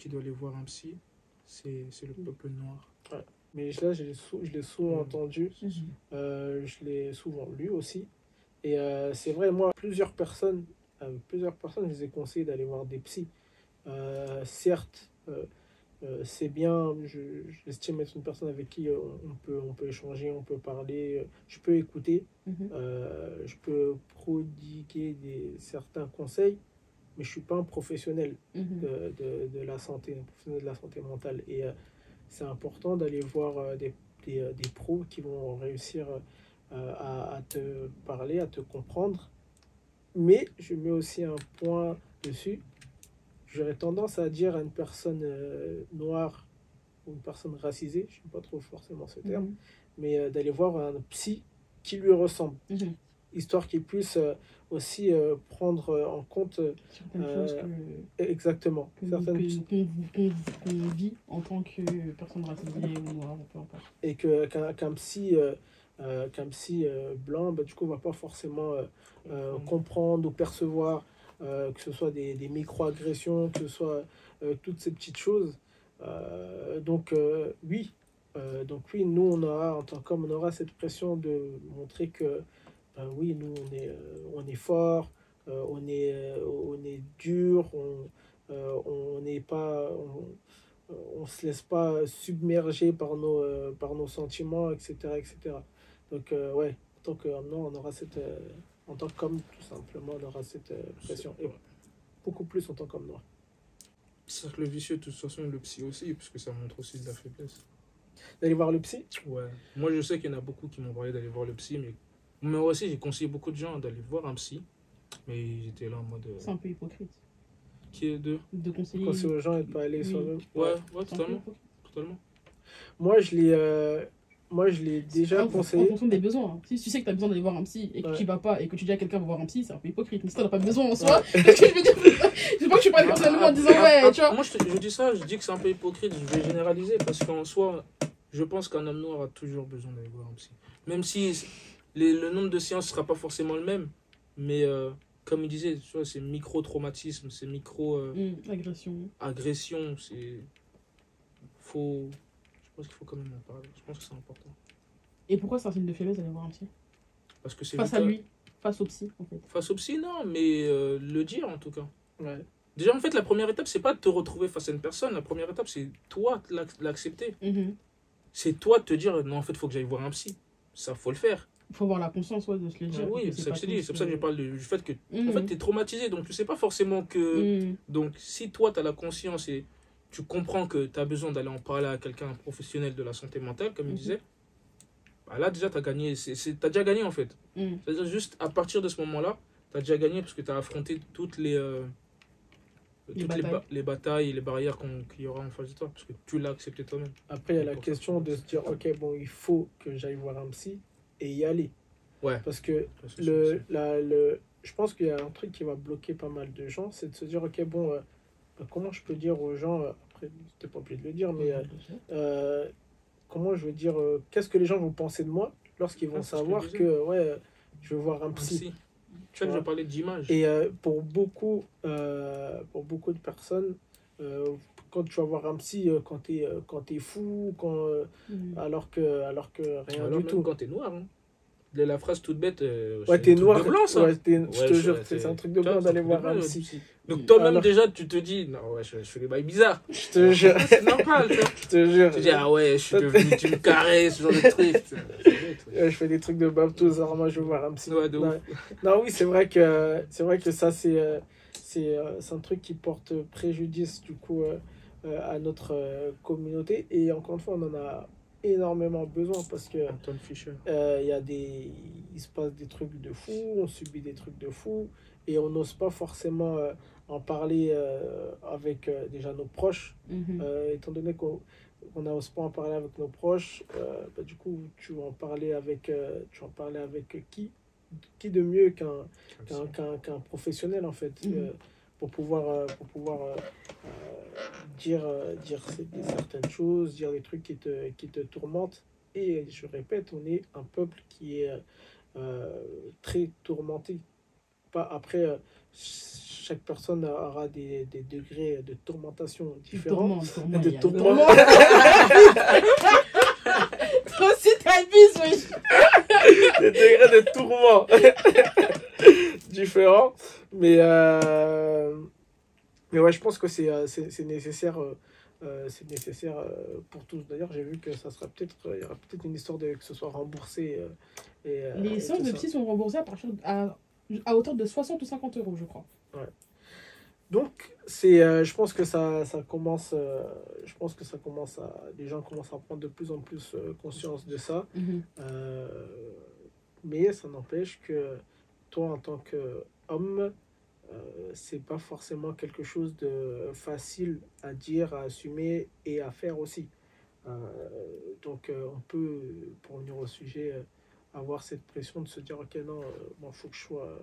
qui doit aller voir un psy, c'est le peuple noir. Mais là, je l'ai sou- je l'ai souvent entendu. Mhm. Euh, je l'ai souvent lu aussi. Et euh, c'est vrai, moi, plusieurs personnes, euh, plusieurs personnes, je les ai conseillé d'aller voir des psys. Certes, c'est bien, je- j'estime être une personne avec qui on peut, on peut échanger, on peut parler, je peux écouter, Mhm. euh, je peux prodiguer des, certains conseils, mais je suis pas un professionnel Mhm. de, de, de la santé, un professionnel de la santé mentale. Et euh, c'est important d'aller voir euh, des, des, euh, des pros qui vont réussir euh, à, à te parler, à te comprendre. Mais je mets aussi un point dessus. J'aurais tendance à dire à une personne noire ou une personne racisée, je n'aime pas trop forcément ce terme, Mhm. mais d'aller voir un psy qui lui ressemble, Mhm. Histoire qu'il puisse euh, aussi euh, prendre euh, en compte Certaines choses que, exactement. que, certaines que- vit en tant que personne racisée ou noire, peu importe. et que qu'un qu'un psy euh, qu'un psy euh, blanc bah, du coup va pas forcément euh, comprendre. ou percevoir que ce soit des, des micro-agressions que ce soit toutes ces petites choses. Donc oui. Donc oui nous on aura en tant qu'homme on aura cette pression de montrer que ben oui nous on est euh, on est fort euh, on est euh, on est dur on on n'est pas on, on se laisse pas submerger par nos, par nos sentiments, etc. etc. Donc, ouais, en tant qu'homme on aura cette. en tant qu'homme, tout simplement, on aura cette pression. Et beaucoup plus en tant qu'homme noir. Cercle vicieux, de toute façon, le psy aussi, parce que ça montre aussi de la faiblesse. D'aller voir le psy? Ouais. Moi, je sais qu'il y en a beaucoup qui m'ont parlé d'aller voir le psy, mais moi aussi, j'ai conseillé beaucoup de gens d'aller voir un psy. Mais j'étais là en mode. euh, C'est un peu hypocrite Qui est de de conseiller. Conseiller aux gens et de pas aller Oui. soi-même. Ouais, ouais, totalement. totalement. Moi, je l'ai. euh, moi, je l'ai déjà en, En conseillé. fonction des besoins. hein. Si tu sais que tu as besoin d'aller voir un psy et que Ouais. tu vas pas et que tu dis à quelqu'un va voir un psy, c'est un peu hypocrite. Mais si t'en as pas besoin en soi, qu'est-ce que je veux dire Je sais pas que tu parles personnellement en disant Ah, ouais, ah, tu vois. Moi, je, te- je dis ça, je dis que c'est un peu hypocrite, je vais généraliser, parce qu'en soi, je pense qu'un homme noir a toujours besoin d'aller voir un psy. Même si les- le nombre de séances ne sera pas forcément le même, mais euh, comme il disait, tu vois, c'est micro-traumatisme, c'est micro-agression, Hum, agression. c'est. Faut. Je pense qu'il faut quand même en parler, je pense que c'est important. Et pourquoi c'est un signe de faiblesse d'aller voir un psy? Parce que c'est Face à lui, face au psy en fait. Face au psy, non, mais euh, le dire en tout cas. Ouais. Déjà, en fait, la première étape, c'est pas de te retrouver face à une personne. La première étape, c'est toi l'accepter. Mhm. C'est toi de te dire, non, en fait, il faut que j'aille voir un psy. Ça, faut le faire. Il faut avoir la conscience ouais, de se le dire. oui, que c'est ça que je dis. C'est pour ça que je parle du fait que, en Mhm. fait, tu es traumatisé. Donc, tu sais pas forcément que. Mhm. Donc, si toi, tu as la conscience et tu comprends que tu as besoin d'aller en parler à quelqu'un un professionnel de la santé mentale, comme il Mhm. disait, bah là, déjà, tu as gagné. Tu as déjà gagné, en fait. Mhm. C'est-à-dire, juste à partir de ce moment-là, tu as déjà gagné parce que tu as affronté toutes les. euh, Les toutes les, batailles. ba- les batailles et les barrières qu'il y aura en face de toi, parce que tu l'as accepté toi-même. Après, il y a la question de se dire ok, bon, il faut que j'aille voir un psy et y aller. Ouais. Parce que le, la, le, je pense qu'il y a un truc qui va bloquer pas mal de gens, c'est de se dire, ok, bon, euh, euh, comment je peux dire aux gens, euh, après, t'es pas obligé de le dire, mais euh, comment je veux dire, qu'est-ce que les gens vont penser de moi lorsqu'ils vont Ah, que savoir que, ouais, je veux voir un psy. Tu que je vois? parlais d'image. Et pour, beaucoup, pour beaucoup de personnes, quand tu vas voir un psy, euh, quand tu es, quand t'es fou, quand, euh, Mhm. alors, que, alors que rien Alors du même tout. quand t'es noir. Hein. La phrase toute bête. euh, Ouais, t'es truc noir. Blanc, ça. ouais, t'es- je Ouais, te jure, c'est un truc de blanc d'aller truc voir un psy. Donc toi-même Alors- déjà, tu te dis, non, ouais, je, je fais des bails bizarres. Je te jure, C'est normal, tu vois. je te jure. Tu te dis, ah ouais, je suis devenu, tu me caresses, ce genre de. Ouais, je fais des trucs de Babtouz, alors moi je veux voir un psy. Ouais, de non, ouf. non, oui, c'est vrai que c'est vrai que ça c'est euh, c'est euh, c'est un truc qui porte préjudice du coup euh, euh, à notre euh, communauté et encore une fois on en a énormément besoin parce que Fischer. euh, il y a des il se passe des trucs de fou, on subit des trucs de fou et on n'ose pas forcément euh, en parler euh, avec euh, déjà nos proches Mhm. euh, étant donné qu'on on n'ose pas en parler avec nos proches, euh, bah, du coup, tu vas en parler avec, euh, tu vas en parler avec qui? Qui de mieux qu'un qu'un qu'un qu'un professionnel, en fait, Mhm. euh, pour pouvoir, euh, pour pouvoir euh, euh, dire, euh, dire certaines choses, dire des trucs qui te, qui te tourmentent. Et je répète, on est un peuple qui est euh, très tourmenté. pas, après, euh, chaque personne aura des, des degrés de tourmentation différents. Tourment, De tourment. tourment. Toi aussi, t'abuses, wesh. des degrés de tourment différents. Mais, euh, mais ouais, je pense que c'est euh, nécessaire. euh, euh, c'est nécessaire euh, pour tous. D'ailleurs, j'ai vu que ça sera peut-être, il y aura peut-être une histoire de que ce soit remboursé. euh, et, euh, Les séances de psy sont remboursées à, partir à, à hauteur de 60 ou 50 euros, je crois. Donc, c'est, euh, je pense que ça, ça commence, euh, je pense que ça commence à, les gens commencent à prendre de plus en plus euh, conscience de ça. Euh, mais ça n'empêche que toi, en tant qu'homme, euh, c'est pas forcément quelque chose de facile à dire, à assumer et à faire aussi. Euh, donc, euh, on peut, pour venir au sujet, euh, avoir cette pression de se dire Ok, non, il faut que je sois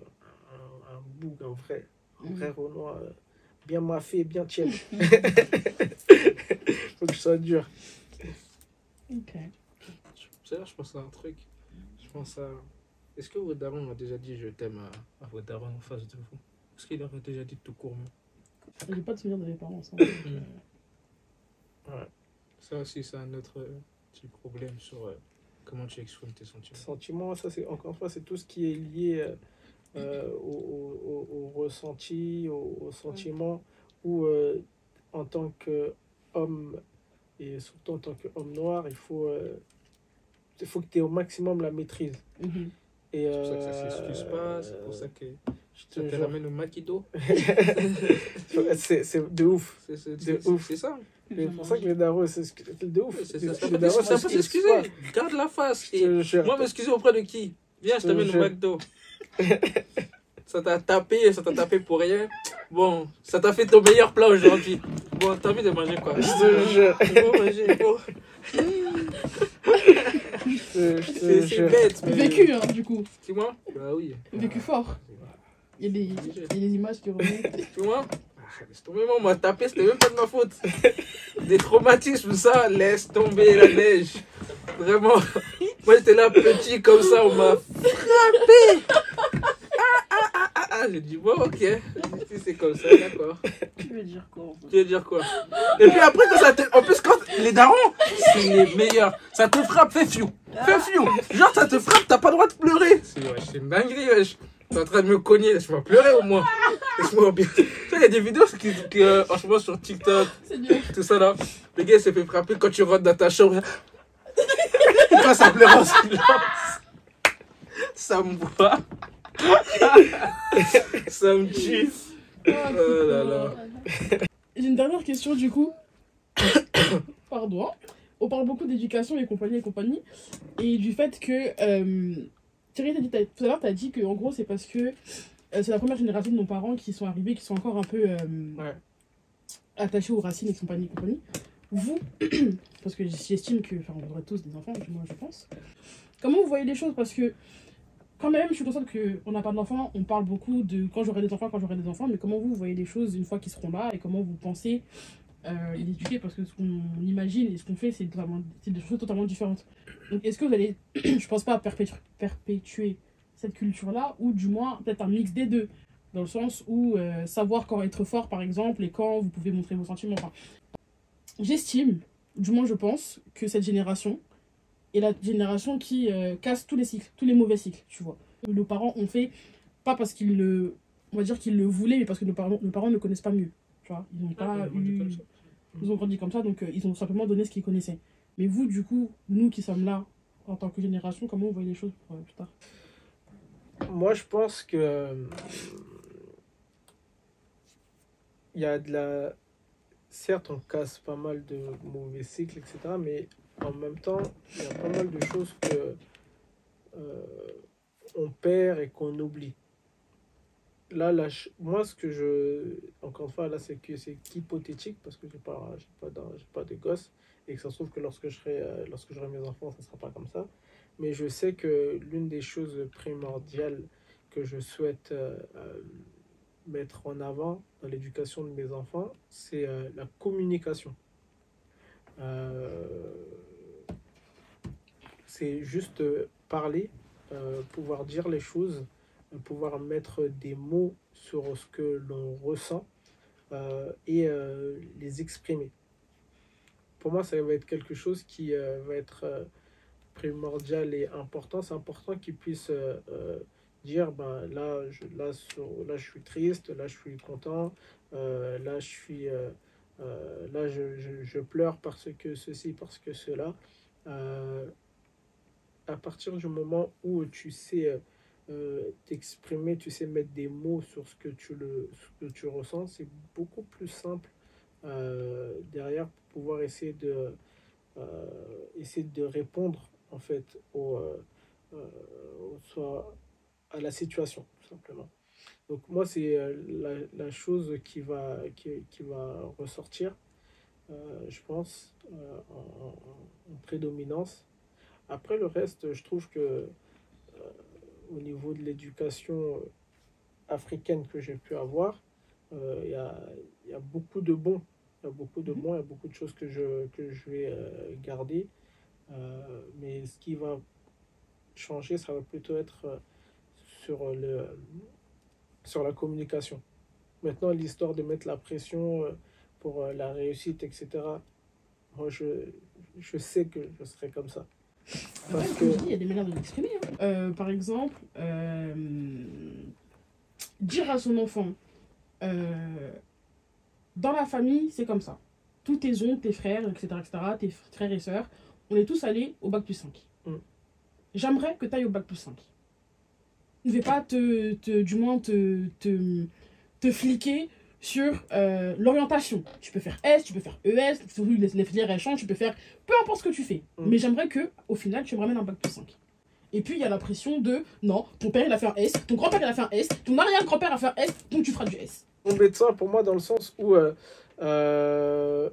un, un boug, un vrai, un vrai Renoir, euh, bien maffé, bien tiède. faut que je sois dur. Ok. Je pense à un truc. Je pense à. Est-ce que votre daron m'a déjà dit je t'aime à, à votre daron en face de vous? Est-ce qu'il aurait déjà dit tout court J'ai pas de souvenir de mes parents ensemble. Ça aussi, c'est un autre euh, petit problème sur euh, comment tu exprimes tes sentiments. Sentiment, ça c'est encore une fois, c'est tout ce qui est lié euh, euh, au, au- au- ressenti, au, au sentiment, ou euh, en tant qu'homme, et surtout en tant qu'homme noir, il faut, euh, il faut que tu aies au maximum la maîtrise. Mhm. Et, C'est pour ça que ça s'excuse pas, c'est pour ça que je te ramène au maquido. c'est c'est de ouf. C'est c'est- De c'est- ouf. c'est ça. C'est pour ça que les darons, c'est de ouf. C'est Les- ça. s'excusent s'excuser. Garde la face. Moi, m'excuser auprès de qui? Viens, je t'amène au. McDo. ça t'a tapé, ça t'a tapé pour rien. Bon, ça t'a fait ton meilleur plat aujourd'hui. Bon, t'as envie de manger quoi? Je te jure. Bon, manger, bon. C'est bête, mais. Vécu, hein, du coup. Tu vois Bah oui. Vécu fort. Il y a des, il y a des images qui remontent. Tu vois? Ah, Laisse tomber, moi, on m'a tapé, c'était même pas de ma faute. Des traumatismes, ça, laisse tomber la neige. Vraiment. Moi, j'étais là petit comme ça, on m'a frappé. Ah, ah, ah, ah, ah. J'ai dit, bon, ok. Si c'est comme ça, d'accord. Tu veux dire quoi Tu veux dire quoi? Et puis après, quand ça te... En plus, quand les darons, c'est les meilleurs. Ça te frappe, fais fiou. Fais fiou. Genre, ça te frappe, t'as pas le droit de pleurer. C'est une dinguerie, wesh. T'es en train de me cogner, laisse-moi pleurer au moins. Laisse-moi bien. Tu sais, il y a des vidéos qui, qui, euh, en ce moment sur TikTok, tout ça là. Le gars il s'est fait frapper quand tu rentres dans ta chambre. quand ça pleure en silence. Ça me voit. ça me tue. Ah, Oh là là. J'ai une dernière question du coup. Pardon. On parle beaucoup d'éducation et compagnie et compagnie. Et du fait que. Euh, Thierry, t'as dit, tout à l'heure, tu as dit que en gros, c'est parce que euh, c'est la première génération de nos parents qui sont arrivés, qui sont encore un peu euh, Ouais. attachés aux racines et compagnie et compagnie. Vous, parce que j'estime que. Enfin, on devrait tous des enfants, moins, je pense. Comment vous voyez les choses? Parce que. Quand même, je suis consciente qu'on n'a pas d'enfants, on parle beaucoup de quand j'aurai des enfants, quand j'aurai des enfants, mais comment vous, vous voyez les choses une fois qu'ils seront là et comment vous pensez euh, les éduquer parce que ce qu'on imagine et ce qu'on fait, c'est des choses totalement différentes. Donc, est-ce que vous allez, je pense pas perpétuer, perpétuer cette culture-là ou du moins peut-être un mix des deux? Dans le sens où euh, savoir quand être fort par exemple et quand vous pouvez montrer vos sentiments. Enfin, J'estime, du moins je pense, que cette génération est la génération qui euh, casse tous les cycles, tous les mauvais cycles, tu vois. Nos parents ont fait, pas parce qu'ils le, on va dire qu'ils le voulaient, mais parce que nos parents, nos parents ne connaissent pas mieux, tu vois. Ils n'ont Ah, pas on dit eu... comme ça. Ils ont grandi comme ça, donc euh, ils ont simplement donné ce qu'ils connaissaient. Mais vous, du coup, nous qui sommes là, en tant que génération, comment vous voyez les choses pour euh, plus tard? Moi, je pense que. euh, Il y a de la. Certes, on casse pas mal de mauvais cycles, etc. Mais en même temps, il y a pas mal de choses que. euh, on perd et qu'on oublie. Là, je- moi, ce que je. Encore une fois, là, c'est que c'est hypothétique parce que pas, j'ai pas, j'ai pas de gosse et que ça se trouve que lorsque je euh, lorsque j'aurai mes enfants, ça sera pas comme ça. Mais je sais que l'une des choses primordiales que je souhaite euh, euh, mettre en avant dans l'éducation de mes enfants, c'est la communication. C'est juste parler, pouvoir dire les choses pouvoir mettre des mots sur ce que l'on ressent euh, et euh, les exprimer. Pour moi, ça va être quelque chose qui euh, va être primordial et important. C'est important qu'ils puissent dire, ben, là, je, là, je suis triste, là, je suis content, là, je suis... là, je, pleure parce que ceci, parce que cela. À partir du moment où tu sais euh, t'exprimer, tu sais mettre des mots sur ce que tu, le, ce que tu ressens, c'est beaucoup plus simple euh, derrière pour pouvoir essayer de, euh, essayer de répondre en fait au, soit à la situation, tout simplement. Donc moi, c'est la, chose qui va, qui, qui va ressortir, je pense, en, prédominance. Après, le reste, je trouve que au niveau de l'éducation euh, africaine que j'ai pu avoir, euh, il y, a, il y a beaucoup de bons. Il y a beaucoup de Mhm. bons, il y a beaucoup de choses que je, que je vais euh, garder. Euh, mais ce qui va changer, ça va plutôt être sur, le, sur la communication. Maintenant, l'histoire de mettre la pression pour la réussite, etc., moi, je, je sais que je serai comme ça. Parce que je il y a des manières de l'exprimer. hein. Euh, par exemple, euh, dire à son enfant, euh, dans la famille, c'est comme ça. Tous tes oncles, tes frères, etc., etc., tes frères et sœurs, on est tous allés au bac plus 5. Mm. J'aimerais que tu ailles au bac plus 5. Ne vais pas te, te- du moins te, te, te fliquer sur euh, l'orientation. Tu peux faire S, tu peux faire ES, les, les filières elles changent, tu peux faire peu importe ce que tu fais. Mm. Mais j'aimerais que au final tu me ramènes un bac plus 5. Et puis il y a la pression de non, ton père il a fait un S, ton grand-père il a fait un S, ton arrière-grand-père a fait un S, donc tu feras du S. on met ça pour moi dans le sens où euh, euh,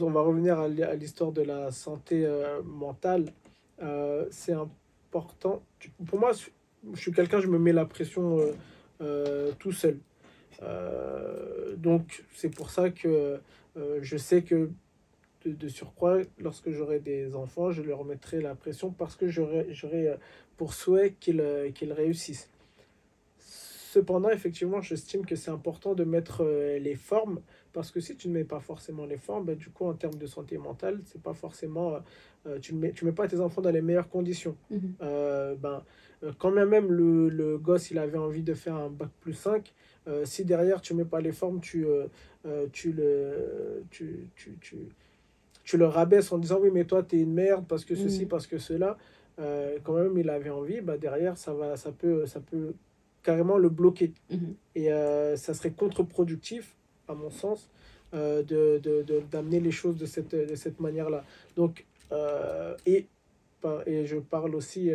on va revenir à l'hi- à l'histoire de la santé mentale. C'est important. Pour moi, je suis quelqu'un, je me mets la pression tout seul. Euh, donc c'est pour ça que euh, je sais que de, de surcroît, lorsque j'aurai des enfants, je leur mettrai la pression parce que j'aurai euh, pour souhait qu'ils réussissent. Cependant, effectivement, j'estime que c'est important de mettre les formes parce que si tu ne mets pas forcément les formes, ben, du coup, en termes de santé mentale, c'est pas forcément. euh, tu ne mets, tu mets pas tes enfants dans les meilleures conditions. Mhm. Euh, ben, euh, quand bien même le, le gosse il avait envie de faire un bac plus 5, euh, si derrière tu mets pas les formes, tu, euh, euh, tu, le, tu, tu, tu, tu le rabaisses en disant oui, mais toi tu es une merde parce que ceci, Mhm. parce que cela. Euh, quand même il avait envie, bah, derrière ça, va, ça, peut, ça peut carrément le bloquer. Mhm. Et euh, ça serait contre-productif, à mon sens, euh, de, de, de- d'amener les choses de cette, de cette manière-là. Donc, euh, et, et je parle aussi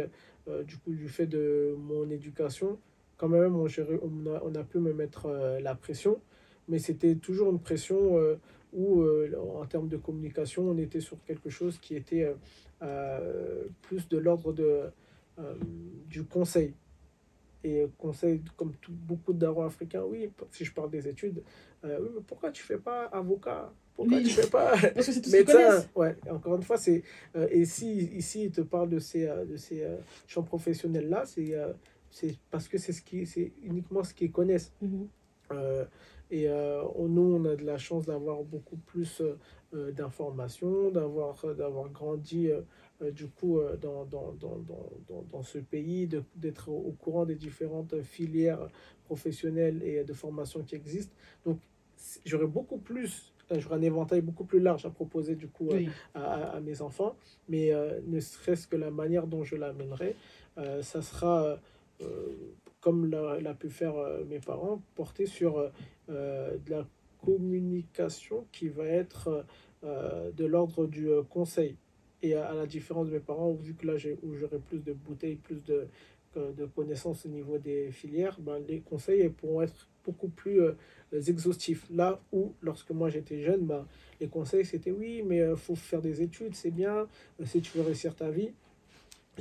euh, du coup du fait de mon éducation. Quand même, on, a, on a pu me mettre euh, la pression, mais c'était toujours une pression euh, où, en termes de communication, on était sur quelque chose qui était plus de l'ordre de, du conseil. Et conseil, comme beaucoup darons africains, oui, si je parle des études, pourquoi tu fais pas avocat? Pourquoi Oui. tu fais pas Parce que c'est médecin. Ouais, encore une fois, c'est. euh, et si ici, il te parle de ces, euh, de ces euh, champs professionnels-là, c'est euh, c'est parce que c'est ce qui, c'est uniquement ce qu'ils connaissent. Mhm. Et on- nous, on a de la chance d'avoir beaucoup plus d'informations, d'avoir d'avoir grandi du coup dans, dans, dans, dans, dans, dans ce pays, d'être au, courant des différentes filières professionnelles et de formation qui existent. Donc, j'aurais beaucoup plus, euh, j'aurais un éventail beaucoup plus large à proposer du coup euh, Oui. à, à- à mes enfants, mais euh, ne serait-ce que la manière dont je l'amènerai, ça sera, comme l'a, pu faire mes parents, porté sur de la communication qui va être euh, de l'ordre du euh, conseil. Et à, à la différence de mes parents, vu que là où j'aurai plus de bouteilles, plus de, de connaissances au niveau des filières, ben, les conseils pourront être beaucoup plus euh, exhaustifs. Là où, lorsque moi j'étais jeune, ben, les conseils c'était oui, mais il faut faire des études, c'est bien, euh, si tu veux réussir ta vie.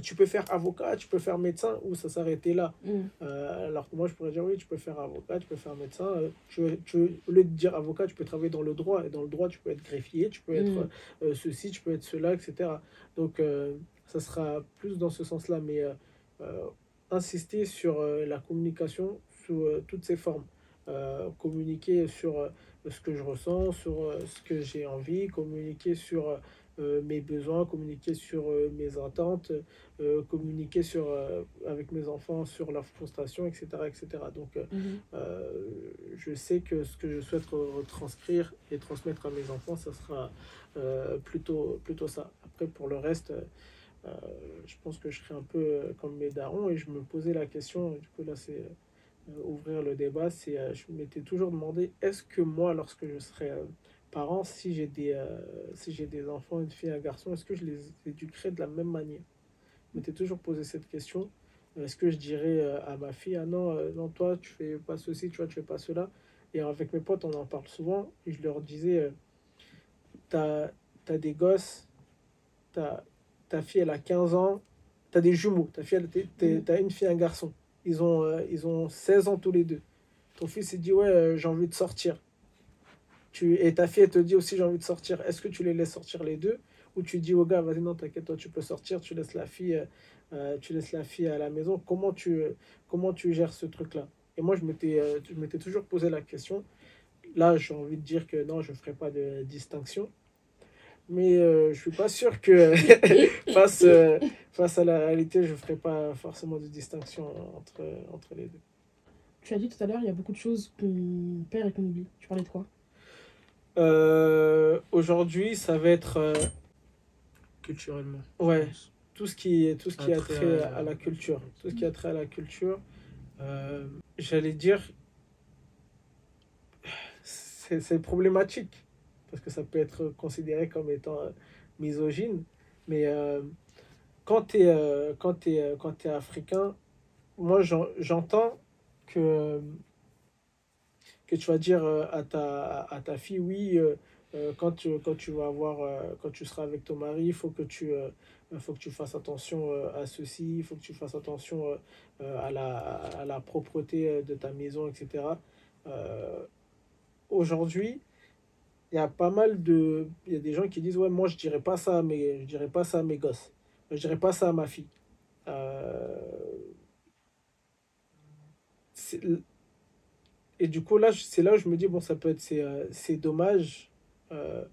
Tu peux faire avocat, tu peux faire médecin, ou ça s'arrêtait là. Euh, alors que moi, je pourrais dire oui, tu peux faire avocat, tu peux faire médecin. euh, tu, tu- au lieu de dire avocat, tu peux travailler dans le droit. Et dans le droit, tu peux être greffier, tu peux être Mhm. euh, ceci, tu peux être cela, etc. Donc, euh, ça sera plus dans ce sens-là. Mais euh, euh, insister sur euh, la communication sous euh, toutes ses formes. Euh, communiquer sur euh, ce que je ressens, sur euh, ce que j'ai envie, communiquer sur mes besoins, communiquer sur mes attentes, communiquer sur, avec mes enfants sur leurs frustrations, etc. etc. Donc, Mhm. euh, je sais que ce que je souhaite re- retranscrire et transmettre à mes enfants, ça sera euh, plutôt, plutôt ça. Après, pour le reste, euh, je pense que je serai un peu comme mes darons et je me posais la question, du coup là c'est ouvrir le débat, c'est euh, je m'étais toujours demandé, est-ce que moi, lorsque je serai euh, parent, si j'ai des, euh, si j'ai des enfants, une fille, un garçon, est-ce que je les éduquerai de la même manière? Je m'étais toujours posé cette question. Est-ce que je dirais euh, à ma fille, ah non, euh, non, toi, tu fais pas ceci, tu vois, tu fais pas cela? Et avec mes potes, on en parle souvent. Et je leur disais, euh, t'as as des gosses, ta fille, elle a 15 ans, t'as des jumeaux, ta fille, Mhm. t'as une fille, un garçon. Ils ont, euh, ils ont 16 ans tous les deux. Ton fils, il dit, ouais, euh, j'ai envie de sortir. Tu, et ta fille, elle te dit aussi, j'ai envie de sortir. Est-ce que tu les laisses sortir les deux? Ou tu dis au gars, vas-y, non, t'inquiète, toi, tu peux sortir, tu laisses la fille, euh, tu laisses la fille à la maison. Comment tu, comment tu gères ce truc-là? Et moi, je m'étais je m'étais toujours posé la question. Là, j'ai envie de dire que non, je ne ferai pas de distinction. Mais euh, je suis pas sûr que face, euh, face à la réalité, je ne ferai pas forcément de distinction entre, entre les deux. Tu as dit tout à l'heure, il y a beaucoup de choses qu'on perd et qu'on oublie. Tu parlais de quoi? Euh, Aujourd'hui, ça va être euh, Culturellement. Ouais. tout ce qui, tout ce qui a trait à- à la culture. Tout ce qui a trait à la culture. euh, J'allais dire, c'est c'est problématique parce que ça peut être considéré comme étant euh, misogyne. Mais euh, quand tu es, quand t'es, quand t'es africain, moi j'en- j'entends que, que tu vas dire euh, à ta, à ta fille, oui, euh, euh, quand, tu, quand, tu vas avoir, euh, quand tu seras avec ton mari, il faut que tu, euh, faut que tu fasses attention euh, à ceci, il faut que tu fasses attention euh, euh, à, la, à la propreté euh, de ta maison, etc. Euh, Aujourd'hui, il y a pas mal de... Il y a des gens qui disent, ouais, moi je dirais pas ça à mes, je dirais pas ça à mes gosses. Je dirais pas ça à ma fille. Euh, Et du coup, là, c'est là où je me dis, bon, ça peut être, c'est, euh, c'est dommage, euh,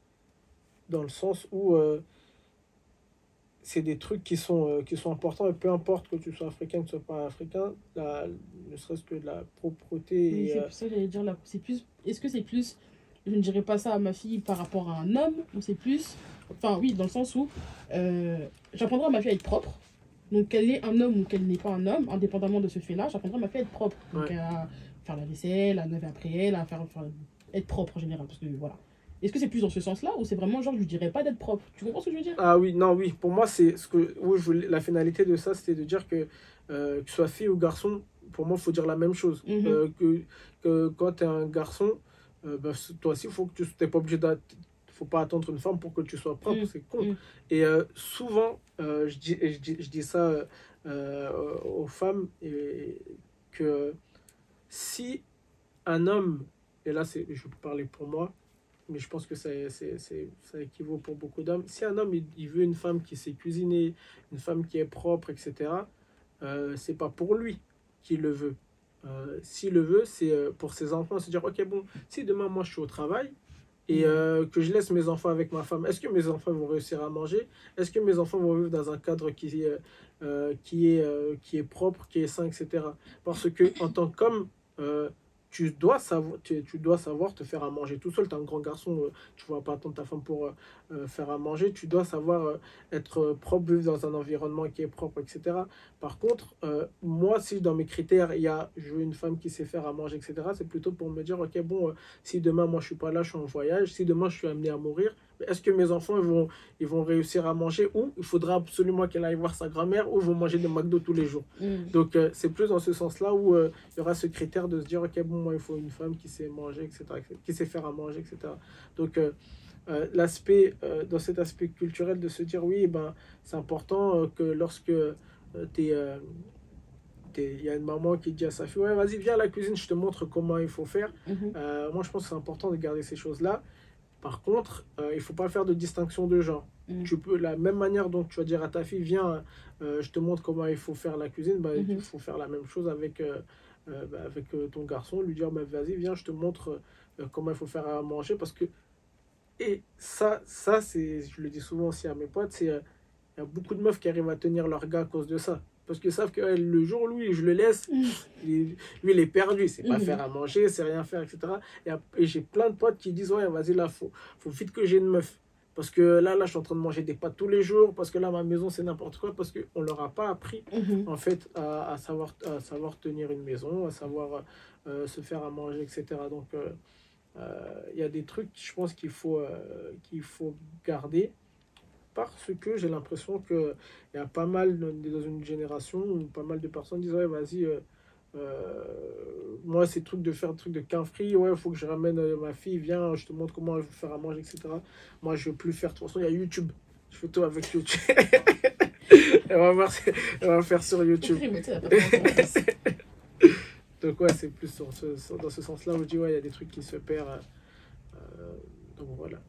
dans le sens où euh, c'est des trucs qui sont, euh, qui sont importants, et peu importe que tu sois africain, que tu sois pas africain, la, ne serait-ce que de la propreté. Oui, c'est euh, pour ça j'allais dire. C'est plus. Est-ce que c'est plus. Je ne dirais pas ça à ma fille par rapport à un homme, ou c'est plus. Enfin, oui, dans le sens où euh, j'apprendrai à ma fille à être propre. Donc, qu'elle est un homme ou qu'elle n'est pas un homme, indépendamment de ce fait-là, j'apprendrai à ma fille à être propre. Donc, Ouais. à faire la vaisselle, à laver après elle, à faire, enfin, être propre en général. Parce que voilà. Est-ce que c'est plus dans ce sens-là, ou c'est vraiment genre, je lui dirais pas d'être propre? Tu comprends ce que je veux dire? Ah oui, non, oui. Pour moi, c'est ce que où je voulais, la finalité de ça, c'était de dire que euh, que ce soit fille ou garçon, pour moi, il faut dire la même chose. Mhm. Euh, que, que quand tu es un garçon, euh, c- toi aussi, faut que tu n'es pas obligé faut pas attendre une femme pour que tu sois propre, Mhm. c'est con. Mhm. Et euh, souvent, euh, je, dis, je, dis, je dis ça euh, aux femmes, et, que si un homme, et là, c'est, je peux parler pour moi, mais je pense que ça, c'est, ça équivaut pour beaucoup d'hommes. Si un homme, il, il veut une femme qui sait cuisiner, une femme qui est propre, etc., c'est pas pour lui qu'il le veut. Euh, S'il le veut, c'est euh, pour ses enfants, se dire, ok, bon, si demain, moi, je suis au travail, et Mhm. euh, que je laisse mes enfants avec ma femme, est-ce que mes enfants vont réussir à manger? Est-ce que mes enfants vont vivre dans un cadre qui, est, euh, qui, est, qui est propre, qui est sain, etc. Parce que en tant qu'homme, tu, dois savoir, tu, dois savoir te faire à manger tout seul. Tu es un grand garçon, euh, tu ne vas pas attendre ta femme pour euh, euh, faire à manger. Tu dois savoir être propre, vivre dans un environnement qui est propre, etc. Par contre, moi, si dans mes critères, il y a je veux une femme qui sait faire à manger, etc., c'est plutôt pour me dire, ok, bon, si demain, moi, je suis pas là, je suis en voyage, si demain, je suis amené à mourir, est-ce que mes enfants ils vont, ils vont réussir à manger ou il faudra absolument qu'elle aille voir sa grand-mère ou ils vont manger des McDo tous les jours Mhm. Donc euh, c'est plus dans ce sens-là où euh, il y aura ce critère de se dire ok bon moi il faut une femme qui sait manger etc, qui sait faire à manger etc. Donc euh, l'aspect dans cet aspect culturel de se dire oui eh ben c'est important que lorsque euh, t'es- il y a une maman qui dit à sa fille ouais vas-y viens à la cuisine je te montre comment il faut faire Mhm. euh, moi, je pense que c'est important de garder ces choses-là Par contre, euh, il faut pas faire de distinction de genre. Mm. Tu peux, la même manière dont tu vas dire à ta fille, viens, euh, je te montre comment il faut faire la cuisine, bah, Mhm. il faut faire la même chose avec, euh, bah, avec ton garçon, lui dire, bah, vas-y, viens, je te montre comment il faut faire à manger. Parce que, et ça, ça c'est, je le dis souvent aussi à mes potes, c'est, il y a beaucoup de meufs qui arrivent à tenir leur gars à cause de ça. Parce qu'ils savent que ouais, le jour où lui, je le laisse, Mm. lui, il est perdu. C'est pas Mhm. faire à manger, c'est rien faire, etc. Et, j'ai plein de potes qui disent Ouais, vas-y, là, faut, faut vite que j'ai une meuf. Parce que là, là, je suis en train de manger des pâtes tous les jours. Parce que là, ma maison, c'est n'importe quoi. Parce qu'on leur a pas appris, Mhm. en fait, à, à savoir, à savoir tenir une maison, à savoir euh, se faire à manger, etc. Donc, euh, euh, il y a des trucs, je pense, qu'il faut, euh, qu'il faut garder. Parce que j'ai l'impression qu'il y a pas mal, dans une génération, pas mal de personnes disent Ouais, vas-y, euh, euh, moi, ces trucs de faire un truc de quinfri, ouais, il faut que je ramène euh, ma fille, viens, je te montre comment je vais faire à manger, etc. Moi, je veux plus faire. De toute façon, il y a YouTube. Je fais tout avec YouTube. on, va voir, on va faire sur YouTube. Donc ouais, c'est plus sur ce- sur- dans ce sens-là où je dis ouais, il y a des trucs qui se perdent. donc voilà.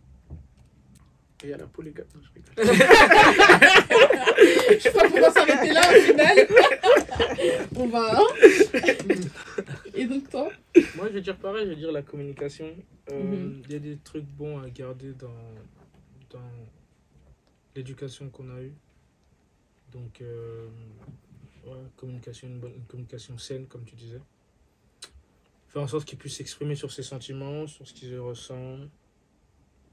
Il y a la polygamie. Non, je rigole. Je sais pas pourquoi s'arrêter là au final. On va. hein. Et donc toi? Moi, je vais dire pareil, je vais dire la communication. Euh, Mhm. Il y a des trucs bons à garder dans, dans l'éducation qu'on a eue. Donc, euh, ouais, communication, une, bonne, une communication saine, comme tu disais. Faire en sorte qu'il puisse s'exprimer sur ses sentiments, sur ce qu'il ressent.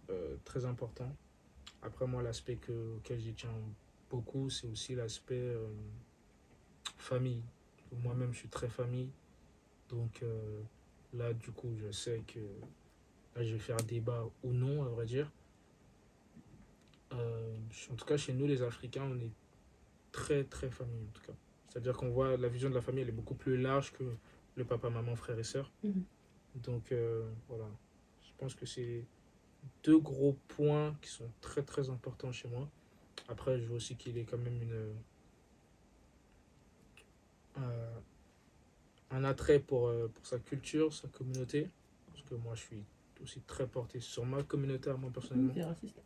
Euh, très important. Après, moi, l'aspect que- auquel j'y tiens beaucoup, c'est aussi l'aspect euh, famille. Moi-même, je suis très famille. Donc euh, là, du coup, je sais que là, je vais faire débat ou non, à vrai dire. Euh, en tout cas, chez nous, les Africains, on est très, très famille, en tout cas. C'est-à-dire qu'on voit la vision de la famille, elle est beaucoup plus large que le papa, maman, frère et sœur. Mhm. Donc euh, voilà, je pense que c'est deux gros points qui sont très, très importants chez moi. Après, je veux aussi qu'il ait quand même une... euh, un attrait pour, euh, pour sa culture, sa communauté. Parce que moi, je suis aussi très porté sur ma communauté, à moi personnellement. Raciste.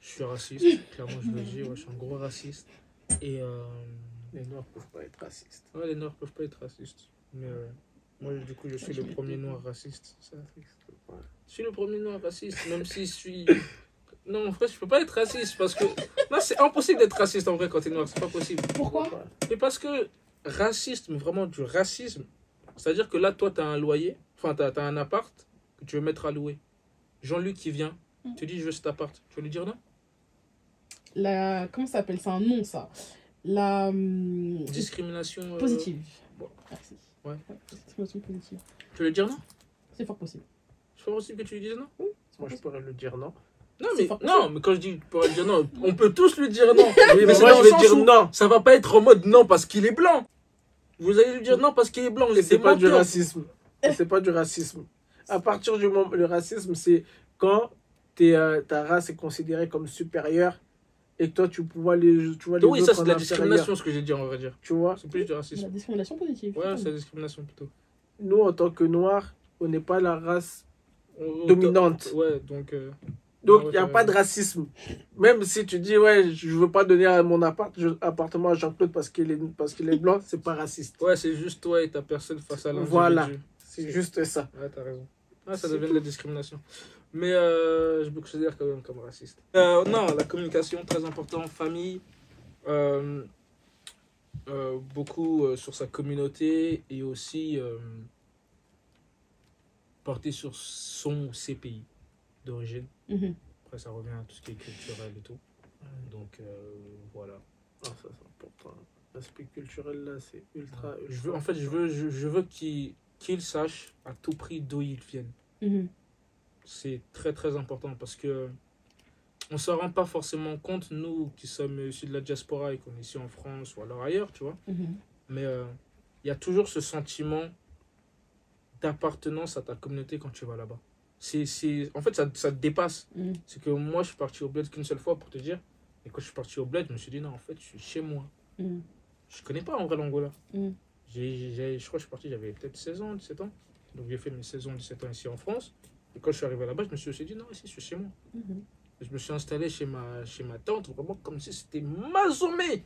Je suis raciste, clairement, je le dis. ouais, je suis un gros raciste. Et euh, Les Noirs peuvent pas être racistes. ouais, les Noirs peuvent pas être racistes. Mais euh, moi, du coup, je suis le l'ai premier. Noir raciste. Ouais. Je suis le premier Noir raciste, même si je suis. Non, en fait, je peux pas être raciste parce que. Non, c'est impossible d'être raciste en vrai quand t'es noir, c'est pas possible. Pourquoi? Mais parce que raciste, mais vraiment du racisme, c'est-à-dire que là, toi, tu as un loyer, enfin, tu as, un appart que tu veux mettre à louer. Jean-Luc qui vient, Mm. te dit je veux cet appart. Tu vas lui dire non? La... Comment ça s'appelle? C'est un nom ça. La. hum, Discrimination. euh, Positive. bon. Merci. Ouais. Positive. Tu veux lui dire non? C'est fort possible. C'est pas possible que tu lui dises non? C'est Moi, fort je pourrais le dire non. Non, C'est mais, fort non, mais quand je dis pour lui dire non, on peut tous lui dire non. Oui, mais c'est moi, dans je le vais dire où non. Ça va pas être en mode non parce qu'il est blanc. Vous allez lui dire non parce qu'il est blanc. Les C'est pas du racisme. C'est pas du racisme. À partir du moment le racisme, c'est quand t'es, euh, ta race est considérée comme supérieure et que toi tu vois les, tu vois les Oui, ça c'est de la discrimination ce que j'ai dit on va dire. Tu vois, C'est plus du racisme. La discrimination positive. Ouais, c'est la discrimination plutôt. nous en tant que noirs, on n'est pas la race On- on- dominante. Ouais, donc. euh, Donc, Ouais, il n'y a pas de racisme. Même si tu dis, ouais, je veux pas donner à mon appart, je- appartement à Jean-Claude parce qu'il est, parce qu'il est blanc, c'est pas raciste. Ouais, c'est juste toi et ta personne face à l'individu. Voilà. C'est juste ça. Ouais, t'as raison. Ouais, ça devient de la discrimination. Mais euh, je me considère quand même comme raciste. Euh, non, la communication, très important. Famille, euh, euh, beaucoup euh, sur sa communauté et aussi euh, porter sur son ou ses pays d'origine. Mhm. Après, ça revient à tout ce qui est culturel et tout. Donc, euh, voilà. Ah, ça, c'est important. L'aspect culturel, là, c'est ultra, ultra. Je veux, en fait, je veux, je, je veux qu'ils qu'ils sachent à tout prix d'où ils viennent. Mhm. C'est très très important parce que on ne s'en rend pas forcément compte, nous qui sommes issus de la diaspora et qu'on est ici en France ou alors ailleurs, tu vois. Mhm. Mais euh, il y a toujours ce sentiment d'appartenance à ta communauté quand tu vas là-bas. C'est, en fait, ça, ça te dépasse. Mhm. C'est que moi, je suis parti au bled qu'une seule fois pour te dire. Et quand je suis parti au bled, je me suis dit, non, en fait, je suis chez moi. Mhm. Je connais pas en vrai l'Angola. Mhm. Je crois que je suis parti, j'avais peut-être 16 ans, 17 ans. Donc j'ai fait mes 16 ans, 17 ans ici en France. Et quand je suis arrivé là-bas, je me suis aussi dit, non, ici, je suis chez moi. Mhm. Je me suis installé chez ma, chez ma tante, vraiment comme si c'était ma sommet.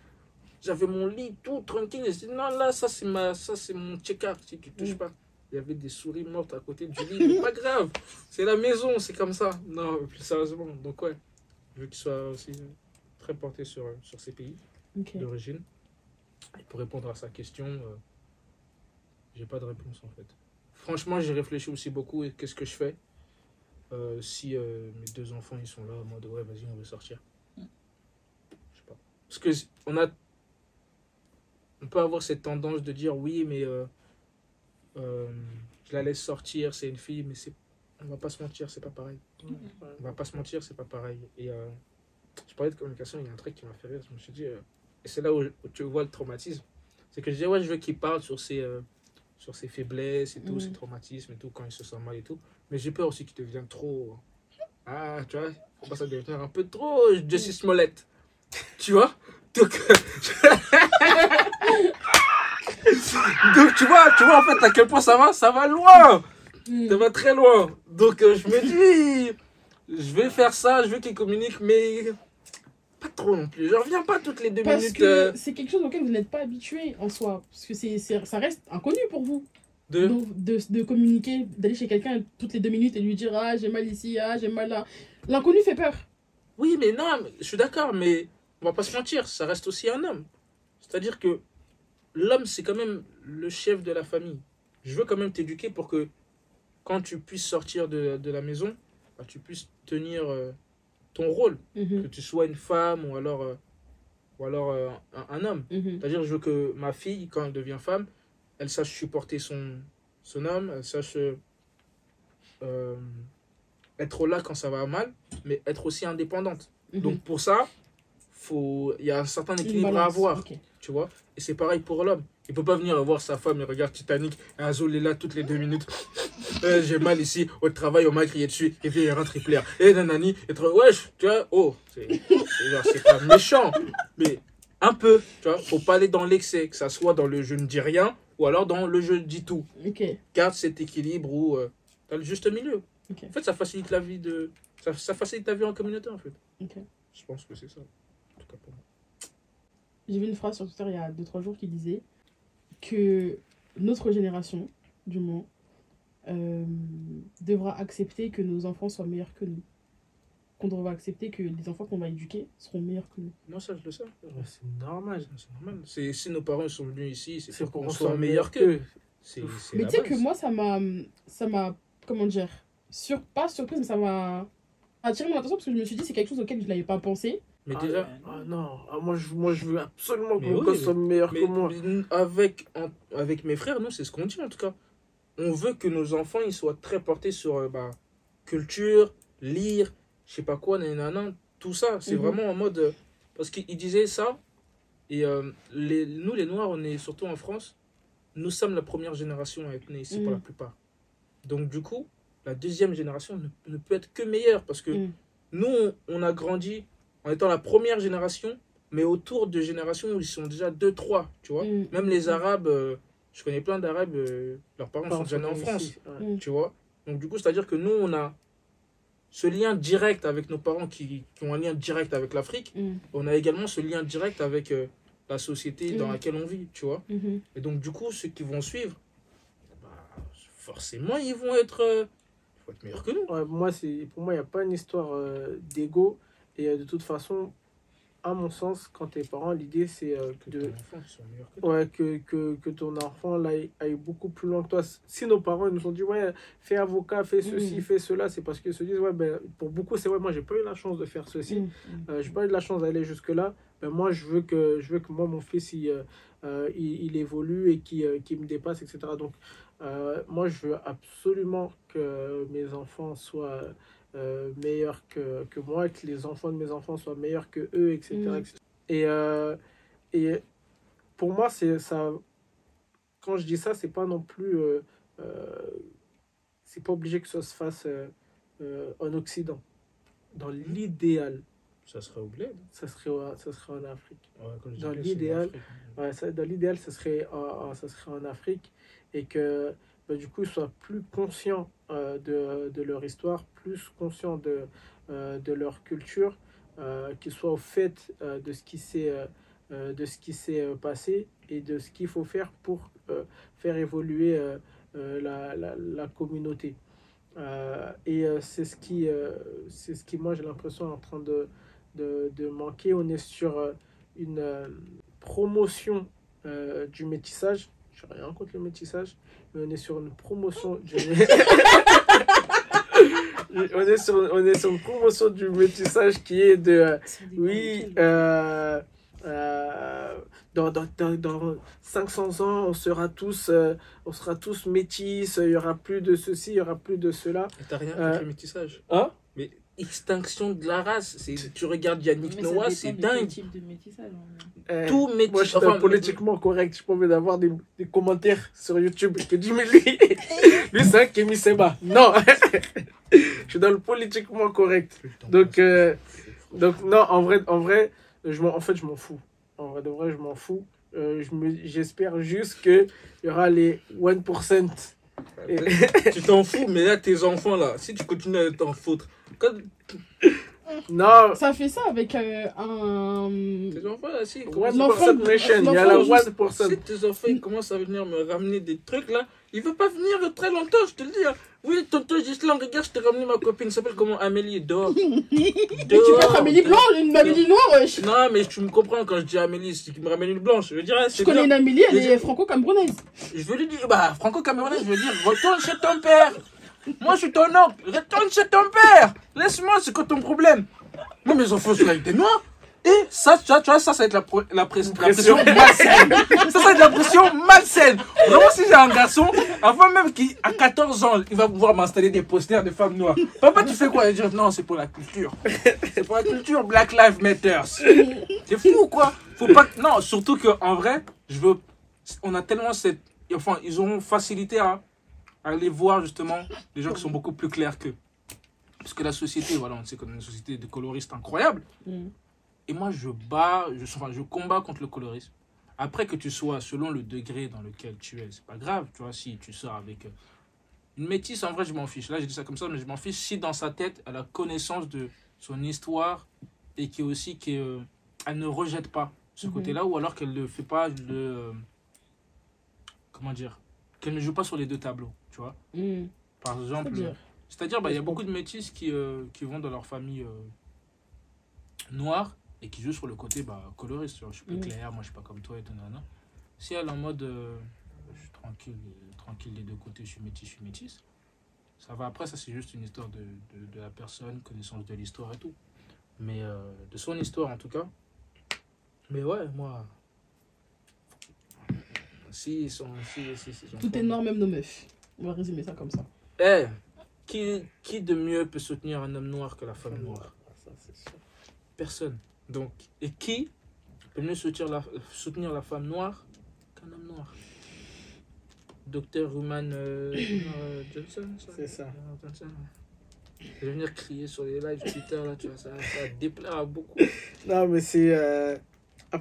J'avais mon lit tout tranquille. Je dit, non, là, ça, c'est ma, ça, c'est mon check-up, si tu touches Mm. pas. Il y avait des souris mortes à côté du lit, mais pas grave. C'est la maison, c'est comme ça. Non, plus sérieusement. Donc, ouais, je veux qu'il soit aussi très porté sur, sur ses pays d'origine. Et pour répondre à sa question, euh, j'ai pas de réponse en fait. Franchement, j'ai réfléchi aussi beaucoup et qu'est-ce que je fais? Euh, si euh, mes deux enfants ils sont là en mode ouais vas-y on veut sortir. Je sais pas. Parce que on a on peut avoir cette tendance de dire oui mais euh, euh, je la laisse sortir, c'est une fille mais c'est on va pas se mentir, c'est pas pareil. On va pas se mentir, c'est pas pareil. Et euh, je parlais de communication, il y a un truc qui m'a fait rire. Je me suis dit, euh, et c'est là où, où tu vois le traumatisme. C'est que je disais, ouais, je veux qu'il parle sur ses, euh, sur ses faiblesses et tout, ses traumatismes et tout, quand il se sent mal et tout. Mais j'ai peur aussi qu'il devienne trop. Ah, tu vois, il commence à devenir un peu trop Jussie Smollett. Tu vois? Donc. Donc, tu vois, tu vois en fait à quel point ça va, ça va loin. Mhm. Ça va très loin. Donc euh, je me dis, je vais faire ça, je veux qu'il communique, mais pas trop non plus. Je reviens pas toutes les deux Parce minutes que euh, c'est quelque chose auquel vous n'êtes pas habitué en soi. Parce que c'est, c'est- ça reste inconnu pour vous. de. Donc, de, de communiquer, d'aller chez quelqu'un toutes les deux minutes et lui dire Ah, j'ai mal ici, ah, j'ai mal là. L'inconnu fait peur. Oui, mais non, je suis d'accord, mais on va pas se mentir, ça reste aussi un homme. C'est-à-dire que l'homme, c'est quand même le chef de la famille. Je veux quand même t'éduquer pour que quand tu puisses sortir de, de la maison, bah, tu puisses tenir euh, ton rôle. Mhm, Que tu sois une femme ou alors, euh, ou alors euh, un- un homme. mhm. C'est-à-dire, je veux que ma fille, quand elle devient femme, elle sache supporter son, son homme, elle sache euh, être là quand ça va mal, mais être aussi indépendante. Mhm. Donc, pour ça, faut- il y a un certain équilibre à avoir, tu vois. Et c'est pareil pour l'homme. Il peut pas venir voir sa femme, il regarde Titanic, et Azul est là toutes les deux minutes. Euh, J'ai mal ici, au travail, on m'a crié dessus, et puis il rentre, il pleure. Et nanani, et trop, wesh, tu vois, oh, c'est pas méchant, mais un peu, tu vois. Faut pas aller dans l'excès, que ça soit dans le je ne dis rien, ou alors dans le je dis tout. Ok. Garde cet équilibre où tu t'as le juste milieu. Ok. En fait, ça facilite la vie de. Ça, ça facilite ta vie en communauté, en fait. Ok. Je pense que c'est ça. En tout cas pour moi. J'ai vu une phrase sur Twitter il y a 2-3 jours qui disait que notre génération, du moins, euh, devra accepter que nos enfants soient meilleurs que nous. Qu'on devra accepter que les enfants qu'on va éduquer seront meilleurs que nous. Moi, ça, je le sais. Ouais, c'est normal. C'est normal. C'est- Si nos parents sont venus ici, c'est C'est pour qu'on qu'on soit soit meilleur meilleur qu'eux. qu'eux. C'est c'est Mais tu sais que moi, ça m'a. Ça m'a. Comment dire sur, Pas surprise, mais ça m'a attiré mon attention parce que je me suis dit c'est quelque chose auquel je n'avais pas pensé. Mais Ah, déjà, Ah non, ah, moi, je, moi je veux absolument que mon oui, soit meilleur mais, que moi. mais avec, en- avec mes frères, nous, c'est ce qu'on dit en tout cas. On veut que nos enfants ils soient très portés sur euh, bah, culture, lire, je sais pas quoi, nanana, tout ça. C'est Mhm. vraiment en mode. euh, parce qu'il disait ça, et euh, les, nous, les Noirs, on est surtout en France, nous sommes la première génération à être nés ici pour Mhm. la plupart. Donc, du coup, la deuxième génération ne, ne peut être que meilleure parce que Mhm. nous, on, on a grandi en étant la première génération, mais autour de générations où ils sont déjà deux, trois, tu vois. Mm. Même les Arabes, euh, je connais plein d'Arabes, euh, leurs parents sont déjà nés en ici, France, ouais. tu vois. Donc du coup, c'est-à-dire que nous, on a ce lien direct avec nos parents qui, qui ont un lien direct avec l'Afrique. Mm. On a également ce lien direct avec euh, la société dans Mm. laquelle on vit, tu vois. Mhm. Et donc du coup, ceux qui vont suivre, bah, forcément, ils vont être, euh, ils vont être meilleurs que nous. Ouais, moi, c'est, pour moi, il n'y a pas une histoire euh, d'ego. Et euh, de toute façon, à mon sens, quand t'es parent, l'idée, c'est euh, Que de, ouais, que, que, que ton enfant là, aille, aille beaucoup plus loin que toi. Si nos parents ils nous ont dit, ouais, fais avocat, fais ceci, Mhm. fais cela, c'est parce qu'ils se disent, ouais, ben, pour beaucoup, c'est ouais, moi, j'ai pas eu la chance de faire ceci. Mm. Euh, j'ai pas eu de la chance d'aller jusque là ben moi je veux que je veux que moi mon fils il, euh, euh, il, il évolue et qu'il euh, qu'il me dépasse etc donc euh, moi je veux absolument que mes enfants soient euh, meilleurs que, que moi que les enfants de mes enfants soient meilleurs que eux etc, Mm. etc. et euh, et pour moi c'est ça quand je dis ça c'est pas non plus euh, euh, c'est pas obligé que ça se fasse euh, euh, en Occident dans l'idéal Ça serait au bled. ça serait, ça serait en Afrique. Ouais, quand je dis Dans l'idéal. Ouais, ça, dans l'idéal, ce serait, en- en- ça serait en Afrique et que bah, du coup, soient plus conscients euh, de, de leur histoire, plus conscients de, euh, de leur culture, euh, qu'ils soient au fait de ce qui s'est de ce passé et de ce qu'il faut faire pour faire évoluer la, la, la communauté. Et c'est ce qui, ce qui, moi, j'ai l'impression est en train de, de, de manquer. On est sur une promotion du métissage. Je n'ai rien contre le métissage, mais on est sur une promotion du on est, sur, on est sur une promotion du métissage qui est de euh, oui euh, euh, dans, dans, dans, dans 500 ans on sera tous euh, on sera tous métis il y aura plus de ceci il y aura plus de cela. Et T'as rien Euh, contre le métissage. hein? Extinction de la race. c'est- Tu regardes Yannick Mais Noah, c'est dingue. type de métissage. en vrai. Euh, Tout métis. moi je suis enfin, politiquement correct je envie d'avoir des, des commentaires sur YouTube je te dis mais lui lui c'est un Kémy Seba non je suis dans le politiquement correct Donc, euh, donc non, en vrai, en vrai je m'en- en fait, je m'en fous. En vrai, de vrai, je m'en fous. Euh, je me- J'espère juste qu'il y aura les 1%. tu t'en fous, mais là, tes enfants, là, si tu continues à t'en foutre, Non, Ça fait ça avec euh, un. tes enfants, là, si, 1% L'enfant- nation, il y a la juste- 1%. si tes enfants ils commencent à venir me ramener des trucs, là, il va pas venir très longtemps, je te le dis. hein. Oui, tonton Gislan, regarde, je t'ai ramené ma copine, elle s'appelle comment? Amélie, dehors. Mais tu être Amélie Blanc, une Amélie Noire, wesh? Non, mais tu me comprends quand je dis Amélie, c'est qu'il me ramène une blanche. Je veux dire, Je c'est connais bien. une Amélie, elle est je- franco-camerounaise. Je veux lui dire, bah, franco-camerounais, je veux dire, retourne chez ton père. Moi, je suis ton oncle. Retourne chez ton père. Laisse-moi, c'est quoi ton problème? Moi, mes enfants sont avec des noirs. Et ça, tu vois, tu vois, ça, ça va être la, pro- la, pres- la pression malsaine. Ça, ça va être la pression malsaine. Vraiment, si j'ai un garçon, avant même a 14 ans, il va pouvoir m'installer des posters de femmes noires. Papa, tu fais quoi? Il va dire, non, c'est pour la culture. C'est pour la culture, Black Lives Matter. C'est fou ou quoi Faut pas Non, surtout qu'en vrai, je veux. On a tellement cette. Enfin, ils auront facilité à, à aller voir justement des gens qui sont beaucoup plus clairs qu'eux. Parce que la société, voilà, on sait qu'on est une société de coloristes incroyable. Mm. Et moi, je bats, je, enfin, je combats contre le colorisme. Après que tu sois selon le degré dans lequel tu es, c'est pas grave, tu vois, si tu sors avec euh, une métisse, en vrai, je m'en fiche. Là, j'ai dit ça comme ça, mais je m'en fiche si dans sa tête, elle a connaissance de son histoire et qui aussi, qui, euh, elle ne rejette pas ce Mhm. côté-là, ou alors qu'elle ne fait pas le. euh, comment dire Qu'elle ne joue pas sur les deux tableaux, tu vois. Mm. Par exemple, C'est-à-dire bah, il y a beaucoup de métis qui, euh, qui vont dans leur famille euh, noire et qui jouent sur le côté bah, coloriste. Je suis plus Mhm. clair, moi je suis pas comme toi et tout. nanana. Si elle est en mode euh, je suis tranquille, tranquille des deux côtés, je suis métis, je suis métis, ça va. Après, ça c'est juste une histoire de, de, de la personne, connaissance de l'histoire et tout. Mais de son histoire en tout cas. Mais ouais, moi. Si, ils sont, si, si, si, ils sont Tout est noir, même nos meufs. On va résumer ça comme ça. Eh, qui, qui de mieux peut soutenir un homme noir que la femme noire? Ça, c'est sûr. Personne. Donc, et qui peut mieux soutenir la, soutenir la femme noire qu'un homme noir? Docteur Ruman euh, euh, Johnson C'est ça. Johnson. Je vais venir crier sur les lives Twitter, là, tu vois, ça, ça déplaire à beaucoup. Non, mais c'est. euh,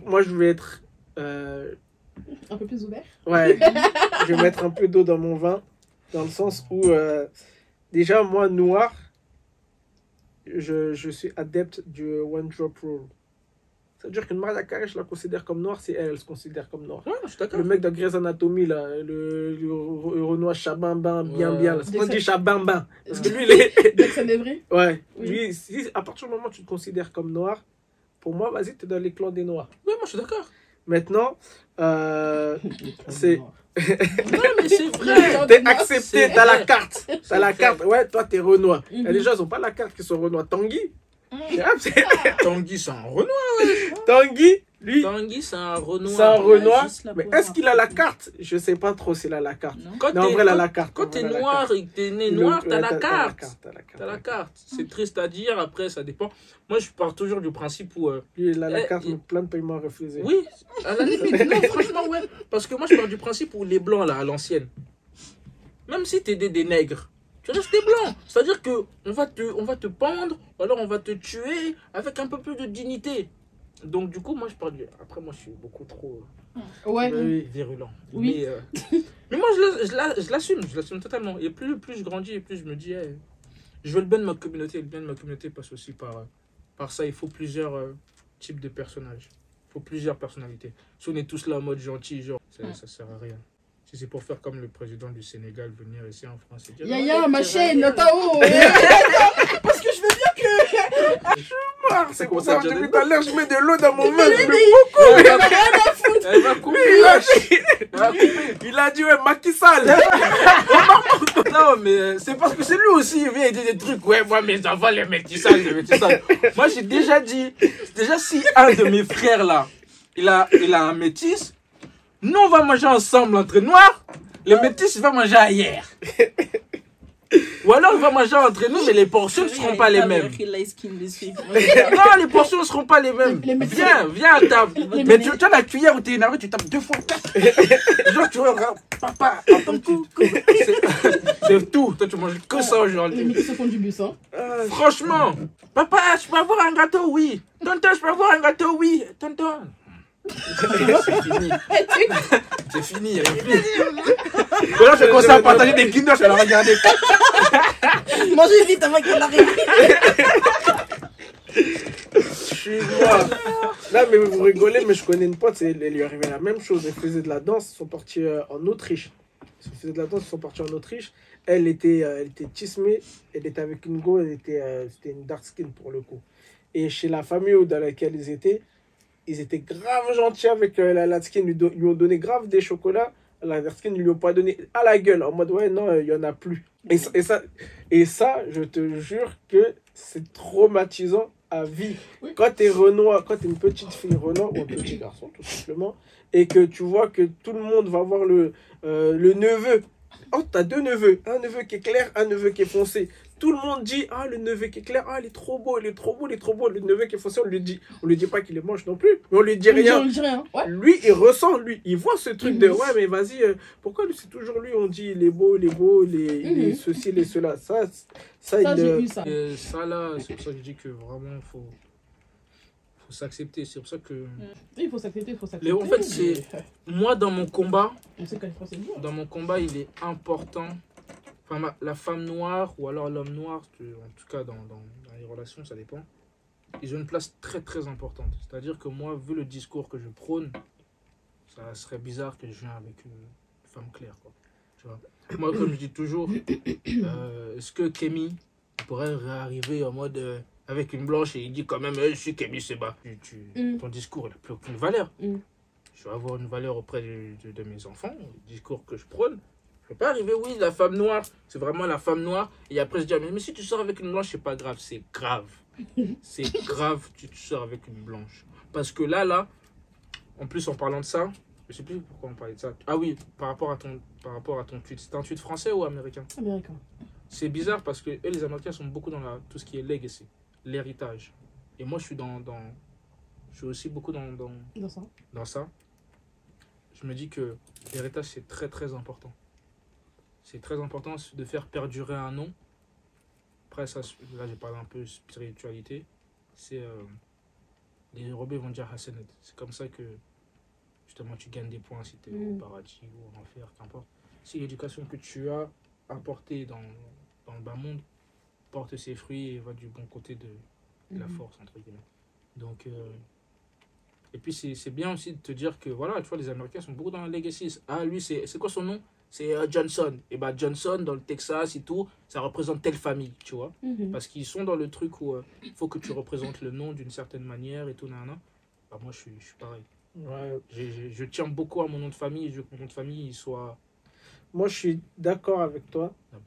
Moi, je vais être. euh, Un peu plus ouvert. Ouais, je vais mettre un peu d'eau dans mon vin, dans le sens où, euh, déjà, moi, noir, je, je suis adepte du One Drop Rule. C'est-à-dire qu'une Maria Carré, je la considère comme noire, c'est elle, elle se considère comme noire. Ouais, je suis d'accord. Le mec de Grey's Anatomy, là, le, le, le Renoir Chabambin, bien, Ouais. bien. là. C'est on dit Chabambin. Parce que lui, il est. Jackson Evry Ouais, Oui. lui, si, à partir du moment où tu te considères comme noir, pour moi, vas-y, t'es dans les clans des noirs. Ouais, moi je suis d'accord. Maintenant, euh, C'est- Non, mais c'est vrai. t'es accepté, t'as la carte. T'as la carte. Ouais, toi, t'es Renoir. Mhm. Les gens, ils ont pas la carte qui sont Renoir. Tanguy, Tanguy, c'est un Renoir. Tanguy, lui, Tanguy, c'est un Renoir. c'est un Renoir. Mais est-ce qu'il a la carte? Je sais pas trop s'il a la carte. Non Quand Mais en t'es- vrai, il a la carte. Quand t'es noir et que t'es né noir, ouais, t'as la carte. T'as la carte. C'est triste à dire, après ça dépend. Moi je pars toujours du principe où. euh, Lui, il a la Eh, carte, mais plein de paiements refusés. oui, à la limite, non, franchement, ouais. Parce que moi je pars du principe où les blancs là, à l'ancienne, même si t'aidais des nègres, tu restes blanc. C'est-à-dire que on va, te, on va te pendre, ou alors on va te tuer avec un peu plus de dignité. Donc du coup, moi je parle du... Après, moi je suis beaucoup trop Ouais. euh, virulent. Oui. Mais, euh, mais moi je la- je la- je l'assume, je l'assume totalement. Et plus, plus je grandis, et plus je me dis, je veux le bien de ma communauté. Le bien de ma communauté passe aussi par, euh, par ça. Il faut plusieurs euh, types de personnages. Il faut plusieurs personnalités. Si on est tous là en mode gentil, genre, ça, Ouais. ça sert à rien. Si c'est pour faire comme le président du Sénégal, venir ici en France et dire. Yaya, Ouais, ma chaîne, vas- Tao Parce que je veux bien que. Ah, C'est pour ça que depuis tout à l'heure, je mets de l'eau dans mon. Mais- je mais- me- Elle va- Elle va couper. Il a dit, Elle va couper. il a dit, ouais, Macky Sall. Non, mais euh, c'est parce que c'est lui aussi, il vient et dit des trucs. Ouais, moi, mes enfants, les métissages, les métissages. moi, j'ai déjà dit, déjà, si un de mes frères là, il a, il a un métis, nous, on va manger ensemble entre noirs, le métis, va manger ailleurs. Ou alors, il va manger entre nous, mais les portions ne seront pas les mêmes. Non, les portions ne seront pas les mêmes. Les- les Viens, viens à table. Les Mais tu, tu as la cuillère où t'es énervé, tu tapes deux fois. Genre, tu vois, papa, c'est tout. Toi, tu manges que ça Les aujourd'hui. métis se font du bus, hein. Ah, Franchement, papa, je peux avoir un gâteau, oui. Tonton, je peux avoir un gâteau, oui. Tonton. C'est fini. C'est fini, il plus. Là, je commence à partager des Kinder, je vais la regarder. Mangez vite avant qu'elle arrive. Je suis moi. Là, mais vous rigolez, mais je connais une pote, elle lui arrivé la même chose. Elle faisait de la danse, ils sont partis euh, en Autriche. Ils faisaient de la danse, ils sont partis en Autriche. Elle était, euh, elle était tismée, elle était avec une go, elle était, euh, c'était une dark skin pour le coup. Et chez la famille où- dans laquelle ils étaient, ils étaient grave gentils avec euh, la dark skin, ils lui, ont donné grave des chocolats. La dark skin, ils lui ont pas donné à la gueule, en mode ouais, non, euh, il y en a plus. Et, ça- et, ça, et ça, je te jure que c'est traumatisant à vie. Oui. Quand tu es Renoir, quand tu es une petite fille Renoir ou un petit garçon, tout simplement, et que tu vois que tout le monde va voir le, euh, le neveu. Oh, t'as deux neveux. Un neveu qui est clair, un neveu qui est foncé. Tout le monde dit Ah, le neveu qui est clair, ah, il est trop beau, il est trop beau, il est trop beau. Le neveu qui est foncé, on lui dit, on lui dit pas qu'il est moche non plus, mais on lui dit On rien. dit rien. Ouais. Lui, il ressent, lui, il voit ce truc de Mhm. ouais, mais vas-y, euh, pourquoi lui, c'est toujours lui, on dit il est beau, il est beau, il est, il est Mhm. ceci, il est cela. Ça, ça, Ça, il, euh, eu ça. Et ça, là, c'est pour ça que je dis que vraiment, il faut, faut s'accepter. C'est pour ça que Il faut s'accepter, il faut s'accepter. En fait, c'est- moi, dans mon combat, On sait dans mon combat, il est important. Enfin, la femme noire ou alors l'homme noir, en tout cas dans, dans- dans les relations, ça dépend. Ils ont une place très très importante. C'est-à-dire que moi, vu le discours que je prône, ça serait bizarre que je vienne avec une femme claire. Quoi. Tu vois moi, comme je dis toujours, euh, est-ce que Kémy pourrait réarriver en mode euh, avec une blanche et il dit quand même, Eh, je suis Kémy Seba. Tu, tu- Mm. Ton discours, n'a plus aucune valeur. Mm. Je vais avoir une valeur auprès de, de- de mes enfants, le discours que je prône. Peux pas arriver, oui, la femme noire, c'est vraiment la femme noire. Et après se dire, mais, mais si tu sors avec une blanche, c'est pas grave, c'est grave. c'est grave, tu, tu sors avec une blanche. Parce que là, là, en plus en parlant de ça, je sais plus pourquoi on parlait de ça. Ah oui, par rapport à ton, par rapport à ton tweet. C'est un tweet français ou américain? Américain. C'est bizarre parce que eux, les Américains sont beaucoup dans la, tout ce qui est legacy, l'héritage. Et moi, je suis dans, dans je suis aussi beaucoup dans, dans, Dans ça. dans ça. Je me dis que l'héritage, c'est très très important. C'est très important de faire perdurer un nom. Après, ça, là, j'ai parlé un peu spiritualité. C'est. euh, les Européens vont dire Hassanet. C'est comme ça que, justement, tu gagnes des points si tu es au Mm. paradis ou en enfer, qu'importe. Si l'éducation que tu as apportée dans, dans le bas monde porte ses fruits et va du bon côté de, de la Mhm. force, entre guillemets. Donc. euh, et puis c'est bien aussi de te dire que voilà, tu vois, les Américains sont beaucoup dans la legacy. Ah, lui, c'est quoi son nom? C'est euh, Johnson. Et bah Johnson, dans le Texas et tout, ça représente telle famille, tu vois. Mhm. Parce qu'ils sont dans le truc où il faut que tu représentes le nom d'une certaine manière et tout, nanana. Bah moi, je suis, je suis pareil. ouais. J'ai- je tiens beaucoup à mon nom de famille et je veux que mon nom de famille il soit. Moi, je suis d'accord avec toi. Ah.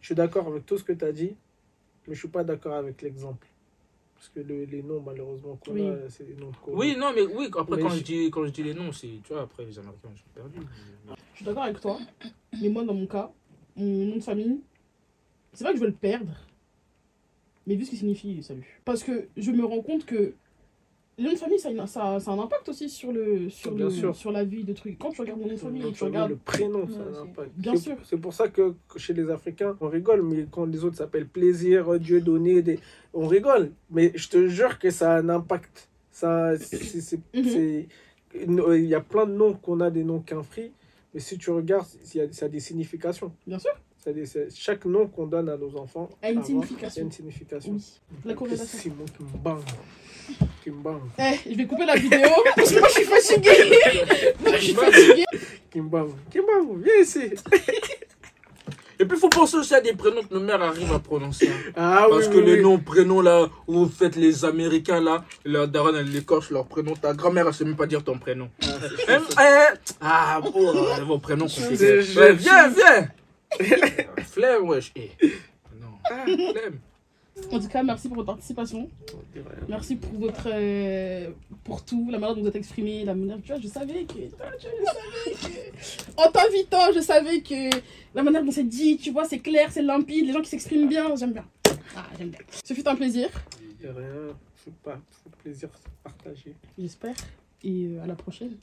Je suis d'accord avec tout ce que tu as dit, mais je suis pas d'accord avec l'exemple. Parce que le- les noms, malheureusement, qu'on Oui. a, c'est des noms de. Oui, non, mais oui, après, Mais quand, je- je dis, quand je dis les noms, c'est. Tu vois, après, les Américains, ils sont perdus. Je suis d'accord avec toi. Mais moi, dans mon cas, mon nom de famille, c'est vrai que je veux le perdre. Mais vu ce qu'il signifie, salut. Parce que je me rends compte que les noms de famille, ça, a une- ça, ça a un impact aussi sur, le, sur, Bien le, sûr. sur la vie de trucs. Quand tu regardes mon nom de famille, tu regardes. Le prénom, ça Ouais, a un impact. Bien C'est- sûr. C'est pour ça que que chez les Africains, on rigole, mais quand les autres s'appellent plaisir, Dieu donné, des... on rigole. Mais je te jure que ça a un impact. Ça, c'est- Mhm. Il y a plein de noms qu'on a des noms qu'infris, mais si tu regardes, il y a- ça a des significations. Bien sûr. Ça des- chaque nom qu'on donne à nos enfants A une signification. a une signification. Oui. La corrélation. Simon qui me bang. Qui me bang. Eh, je vais couper la vidéo parce que moi je suis fatiguée. moi je suis fatiguée. Qui me bang. Qui me bang. Viens ici. Et puis, il faut penser aussi à des prénoms que nos mères arrivent à prononcer. hein. Ah Parce oui, que oui, les oui. noms, prénoms là, où vous faites les Américains là, la daronne elle écorche leur prénom. Ta grand-mère elle sait même pas dire ton prénom. Ah, eh, ah, bon, vos prénoms compliqués. Ouais, viens, viens. Flemme, wesh. Eh. Non, Ah. flemme. En tout cas, merci pour votre participation. Merci pour votre. euh, pour tout, la manière dont vous êtes exprimé, la manière. Tu vois, je savais que. Je savais que. En t'invitant, je savais que la manière dont c'est dit, tu vois, c'est clair, c'est limpide, les gens qui s'expriment bien, j'aime bien. Ah, j'aime bien. Ce fut un plaisir, rien. C'est pas. Plaisir de partager. j'espère. Et euh, à la prochaine.